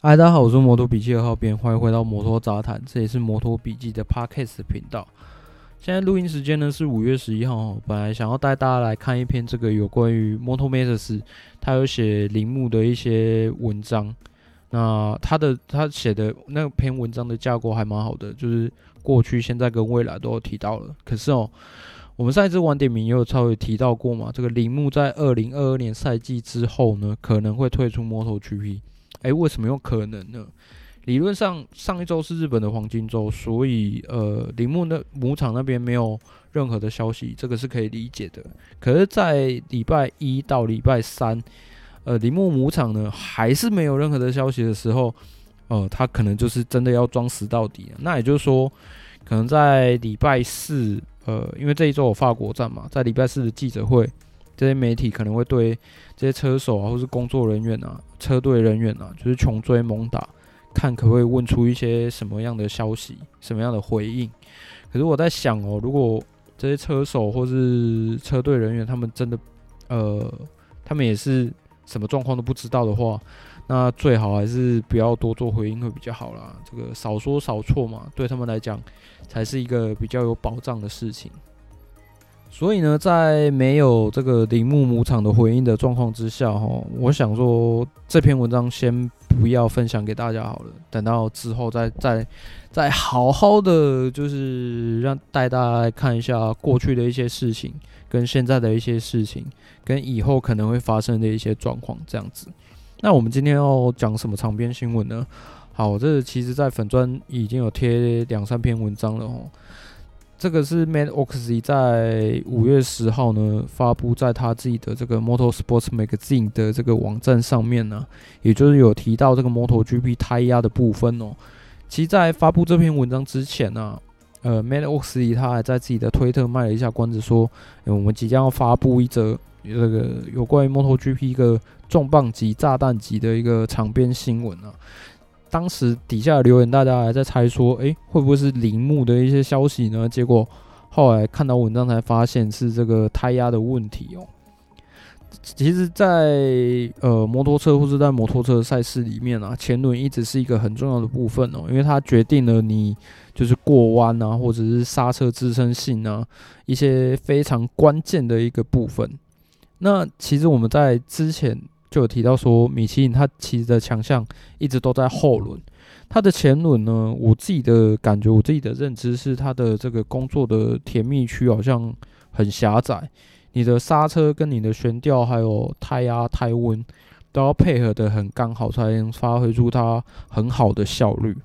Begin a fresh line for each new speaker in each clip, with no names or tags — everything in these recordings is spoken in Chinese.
嗨，大家好，我是摩托笔记二号编，欢迎回到摩托杂谈，这也是摩托笔记的 Podcast 频道。现在录音时间呢是五月十一号，本来想要带大家来看一篇这个有关于 Moto Matters，他有写铃木的一些文章。那他的他写的那篇文章的架构还蛮好的，就是过去、现在跟未来都有提到了。可是哦，我们上一次晚点名也有稍微提到过嘛，这个铃木在二零二二年赛季之后呢，可能会退出 MotoGP。哎，为什么有可能呢？理论上上一周是日本的黄金周，所以呃，铃木的母场那边没有任何的消息，这个是可以理解的。可是，在礼拜一到礼拜三，呃，铃木母场呢还是没有任何的消息的时候，呃，他可能就是真的要装死到底了。那也就是说，可能在礼拜四，呃，因为这一周有法国站嘛，在礼拜四的记者会。这些媒体可能会对这些车手啊，或是工作人员啊、车队人员啊，就是穷追猛打，看可不可以问出一些什么样的消息、什么样的回应。可是我在想哦，如果这些车手或是车队人员他们真的，呃，他们也是什么状况都不知道的话，那最好还是不要多做回应会比较好啦。这个少说少错嘛，对他们来讲才是一个比较有保障的事情。所以呢，在没有这个铃木母场的回应的状况之下，哈，我想说这篇文章先不要分享给大家好了，等到之后再再再好好的，就是让带大家看一下过去的一些事情，跟现在的一些事情，跟以后可能会发生的一些状况，这样子。那我们今天要讲什么长篇新闻呢？好，这其实在粉专已经有贴两三篇文章了，哦。这个是 Matt Oxy 在五月十号呢发布在他自己的这个 Moto Sports Magazine 的这个网站上面呢，也就是有提到这个 MotoGP 胎压的部分哦。其实，在发布这篇文章之前呢，呃，Matt Oxy 他还在自己的推特卖了一下关子，说，我们即将要发布一则这个有关于 MotoGP 一个重磅级、炸弹级的一个长篇新闻啊。当时底下留言，大家还在猜说，诶、会不会是铃木的一些消息呢？结果后来看到文章才发现是这个胎压的问题哦。其实在，在呃摩托车或者在摩托车赛事里面啊，前轮一直是一个很重要的部分哦，因为它决定了你就是过弯啊，或者是刹车支撑性啊，一些非常关键的一个部分。那其实我们在之前。就有提到说，米其林它其实的强项一直都在后轮，它的前轮呢，我自己的感觉，我自己的认知是，它的这个工作的甜蜜区好像很狭窄，你的刹车跟你的悬吊还有胎压、胎温都要配合的很刚好，才能发挥出它很好的效率。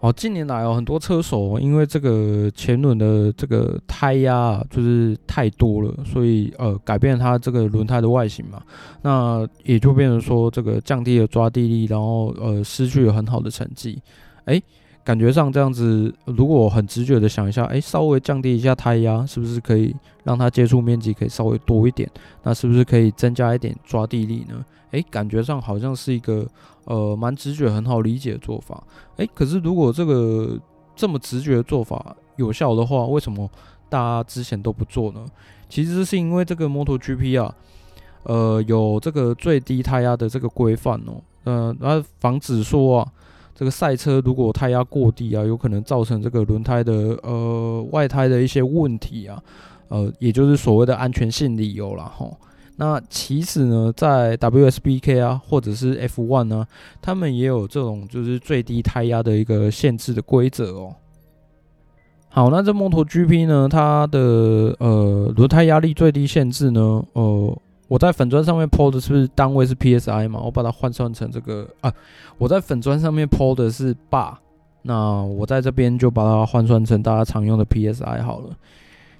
哦，近年来哦，很多车手因为这个前轮的这个胎压啊，就是太多了，所以呃，改变它这个轮胎的外形嘛，那也就变成说这个降低了抓地力，然后呃，失去了很好的成绩。诶，感觉上这样子，如果很直觉的想一下，诶，稍微降低一下胎压，是不是可以让它接触面积可以稍微多一点？那是不是可以增加一点抓地力呢？诶，感觉上好像是一个。呃，蛮直觉、很好理解的做法。诶，可是如果这个这么直觉的做法有效的话，为什么大家之前都不做呢？其实是因为这个 MotoGP 啊，呃，有这个最低胎压的这个规范哦。呃，然后防止说啊，这个赛车如果胎压过低啊，有可能造成这个轮胎的呃外胎的一些问题啊。呃，也就是所谓的安全性理由啦。吼。那其实呢，在 WSBK 啊，或者是 F1 呢，他们也有这种就是最低胎压的一个限制的规则哦。好，那这摩托 GP 呢，它的呃轮胎压力最低限制呢，呃，我在粉砖上面 PO 的是不是单位是 PSI 嘛？我把它换算成这个啊，我在粉砖上面 PO 的是 bar，那我在这边就把它换算成大家常用的 PSI 好了。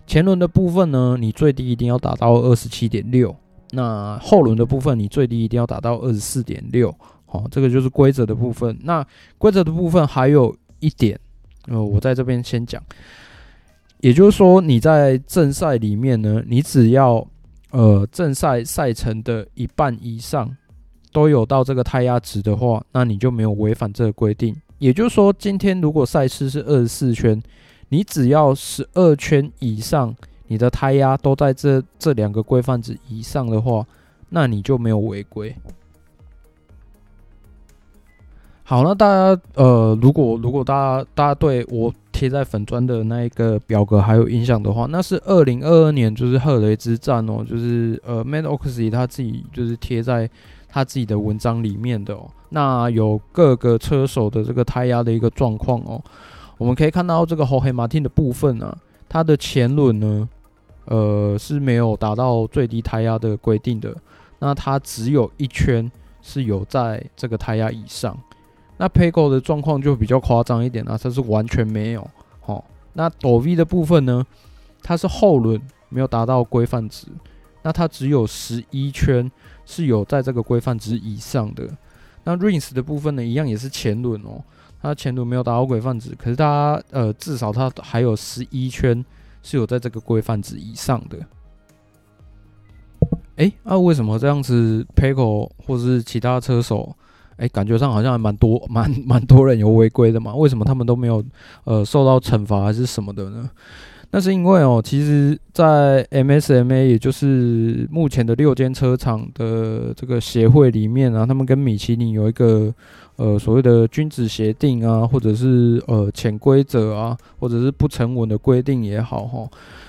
前轮的部分呢，你最低一定要达到二十七点六。那后轮的部分，你最低一定要达到二十四点六，好，这个就是规则的部分。那规则的部分还有一点，呃，我在这边先讲，也就是说，你在正赛里面呢，你只要呃正赛赛程的一半以上都有到这个胎压值的话，那你就没有违反这个规定。也就是说，今天如果赛事是二十四圈，你只要十二圈以上。你的胎压都在这这两个规范值以上的话，那你就没有违规。好，那大家呃，如果如果大家大家对我贴在粉砖的那一个表格还有印象的话，那是二零二二年就是赫雷之战哦，就是呃，Matt Oxley 他自己就是贴在他自己的文章里面的哦。那有各个车手的这个胎压的一个状况哦，我们可以看到这个 Jorge Martin 的部分呢、啊，它的前轮呢，呃是没有达到最低胎压的规定的，那它只有一圈是有在这个胎压以上。那 Pego 的状况就比较夸张一点啊，它是完全没有。好，那 Dov 的部分呢，它是后轮没有达到规范值，那它只有十一圈是有在这个规范值以上的。那 Rins 的部分呢，一样也是前轮哦，它前轮没有达到规范值，可是它呃至少它还有十一圈是有在这个规范值以上的。哎、那、为什么这样子，Paco 或是其他车手？哎、感觉上好像还蛮多、蛮蛮多人有违规的嘛？为什么他们都没有呃受到惩罚还是什么的呢？那是因为哦，其实，在 MSMA 也就是目前的六间车厂的这个协会里面啊，他们跟米其林有一个呃所谓的君子协定啊，或者是呃潜规则啊，或者是不成文的规定也好哈。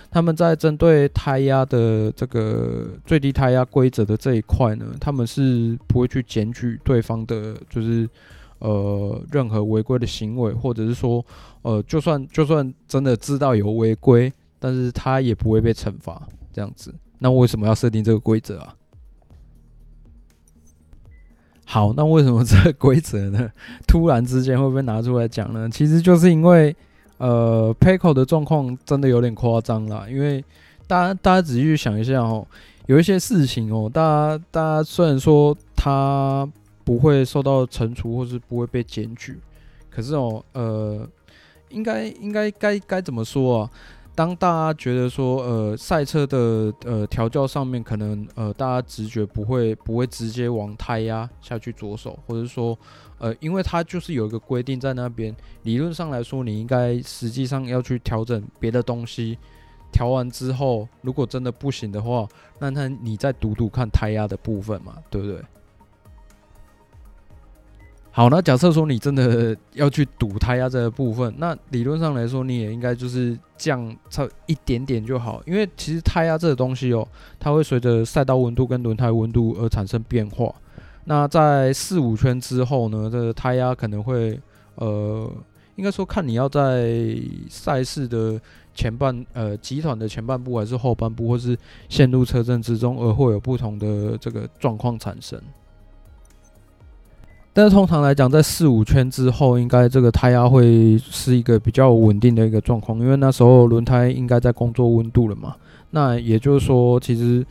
他们在针对胎压的这个最低胎压规则的这一块呢，他们是不会去检举对方的，就是呃任何违规的行为，或者是说呃就算就算真的知道有违规，但是他也不会被惩罚这样子。那为什么要设定这个规则啊？好，那为什么这个规则呢？突然之间会不会拿出来讲呢？其实就是因为。呃，Pecco 的状况真的有点夸张啦，因为大家大家仔细去想一下哦，有一些事情哦，大家大家虽然说他不会受到惩处或是不会被检举，可是哦，呃，应该应该该该怎么说啊？当大家觉得说，呃，赛车的呃调教上面可能呃大家直觉不会不会直接往胎压下去着手，或者说，呃，因为它就是有一个规定在那边，理论上来说，你应该实际上要去调整别的东西，调完之后，如果真的不行的话，那那你再读读看胎压的部分嘛，对不对？好，那假设说你真的要去赌胎压这个部分，那理论上来说，你也应该就是降差一点点就好，因为其实胎压这个东西哦，它会随着赛道温度跟轮胎温度而产生变化。那在四五圈之后呢，这个胎压可能会呃，应该说看你要在赛事的前半呃集团的前半部还是后半部，或是陷入车阵之中，而会有不同的这个状况产生。但是通常来讲，在四五圈之后，应该这个胎压会是一个比较稳定的一个状况，因为那时候轮胎应该在工作温度了嘛。那也就是说，其实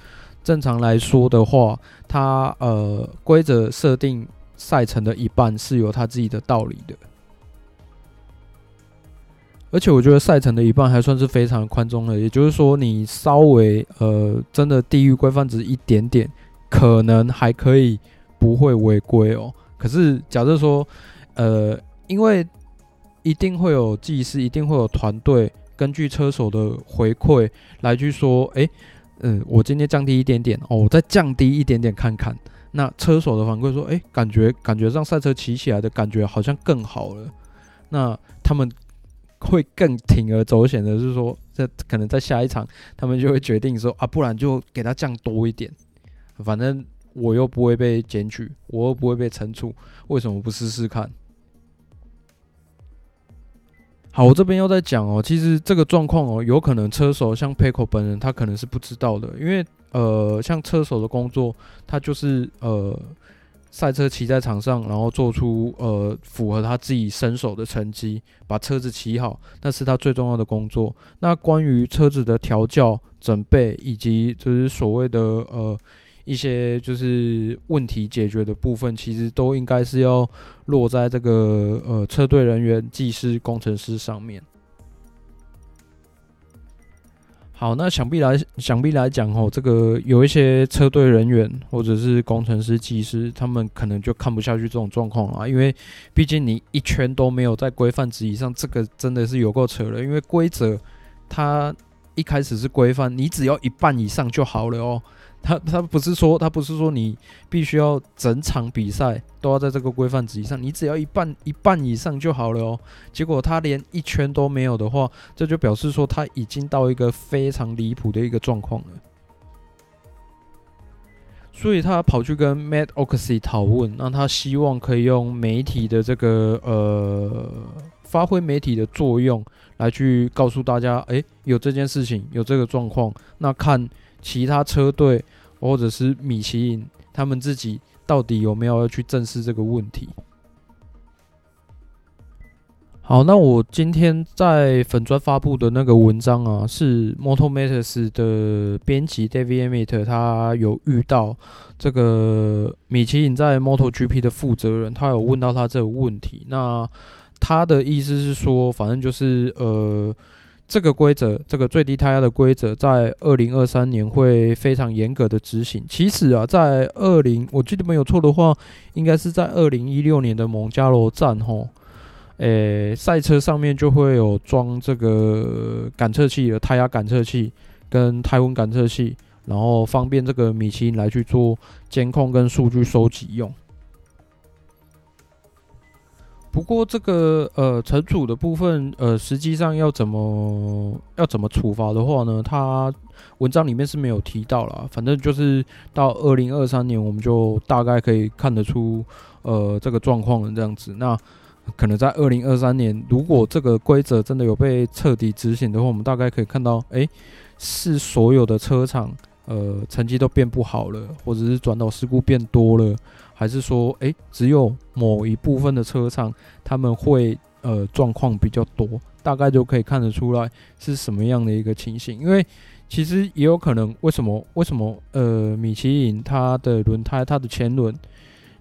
正常来说的话，它呃规则设定赛程的一半是有它自己的道理的。而且我觉得赛程的一半还算是非常宽松的，也就是说，你稍微呃真的低于规范值一点点，可能还可以不会违规哦。可是，假设说，呃，因为一定会有技师，一定会有团队，根据车手的回馈来去说，诶，嗯，我今天降低一点点，哦，我再降低一点点看看。那车手的反馈说，诶，感觉感觉让赛车骑起来的感觉好像更好了。那他们会更铤而走险的是说，这可能在下一场，他们就会决定说，啊，不然就给他降多一点，反正。我又不会被检举，我又不会被惩处，为什么不试试看？好，我这边又在讲哦，其实这个状况哦，有可能车手像 Pecco 本人他可能是不知道的，因为呃，像车手的工作，他就是呃，赛车骑在场上，然后做出呃符合他自己身手的成绩，把车子骑好，那是他最重要的工作。那关于车子的调教、准备以及就是所谓的呃。一些就是问题解决的部分，其实都应该是要落在这个呃车队人员、技师、工程师上面。好，那想必来想必来讲哦，这个有一些车队人员或者是工程师、技师，他们可能就看不下去这种状况啊，因为毕竟你一圈都没有在规范值以上，这个真的是有够扯了。因为规则它一开始是规范，你只要一半以上就好了哦。他他不是说他不是说你必须要整场比赛都要在这个规范值以上，你只要一半一半以上就好了哦。结果他连一圈都没有的话，这就表示说他已经到一个非常离谱的一个状况了。所以他跑去跟 Matt Oxy 讨论，那他希望可以用媒体的这个呃，发挥媒体的作用来去告诉大家，诶，有这件事情，有这个状况，那看其他车队。或者是米其林，他们自己到底有没有要去正视这个问题？好，那我今天在粉砖发布的那个文章啊，是 MotoMatters 的编辑 David Emmett，他有遇到这个米其林在 MotoGP 的负责人，他有问到他这个问题。那他的意思是说，反正就是呃。这个规则，这个最低胎压的规则，在二零二三年会非常严格的执行。其实啊，在二零，我记得没有错的话，应该是在二零一六年的蒙加罗站吼，诶，赛车上面就会有装这个感测器的胎压感测器跟胎温感测器，然后方便这个米其林来去做监控跟数据收集用。不过这个呃，惩处的部分，呃，实际上要怎么要怎么处罚的话呢？他文章里面是没有提到啦。反正就是到二零二三年，我们就大概可以看得出呃这个状况了这样子。那可能在二零二三年，如果这个规则真的有被彻底执行的话，我们大概可以看到，诶，是所有的车厂呃成绩都变不好了，或者是转导事故变多了。还是说，诶、只有某一部分的车厂他们会呃状况比较多，大概就可以看得出来是什么样的一个情形。因为其实也有可能，为什么为什么呃米其林它的轮胎它的前轮，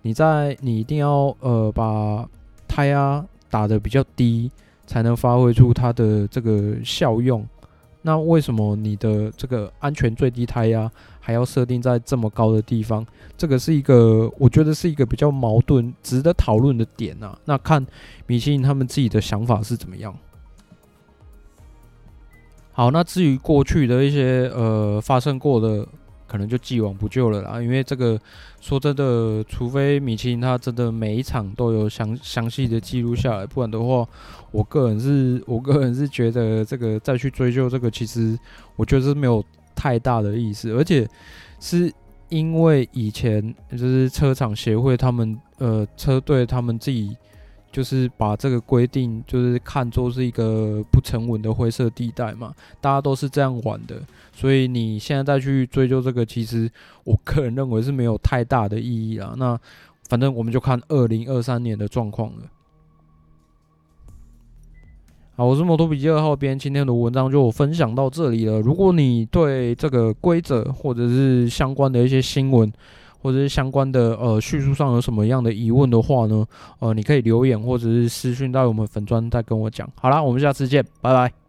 你在你一定要呃把胎压打得比较低，才能发挥出它的这个效用。那为什么你的这个安全最低胎压还要设定在这么高的地方？这个是一个，我觉得是一个比较矛盾、值得讨论的点啊。那看米其林他们自己的想法是怎么样。好，那至于过去的一些呃发生过的。可能就既往不咎了啦，因为这个说真的，除非米其林他真的每一场都有详详细的记录下来，不然的话，我个人是我个人是觉得这个再去追究这个，其实我觉得是没有太大的意思，而且是因为以前就是车厂协会他们呃车队他们自己。就是把这个规定，就是看作是一个不成文的灰色地带嘛，大家都是这样玩的，所以你现在再去追究这个，其实我个人认为是没有太大的意义啦。那反正我们就看二零二三年的状况了。好，我是摩托笔记二号编，今天的文章就分享到这里了。如果你对这个规则或者是相关的一些新闻，或者是相关的呃叙述上有什么样的疑问的话呢？呃，你可以留言或者是私讯到我们粉专再跟我讲。好啦，我们下次见，拜拜。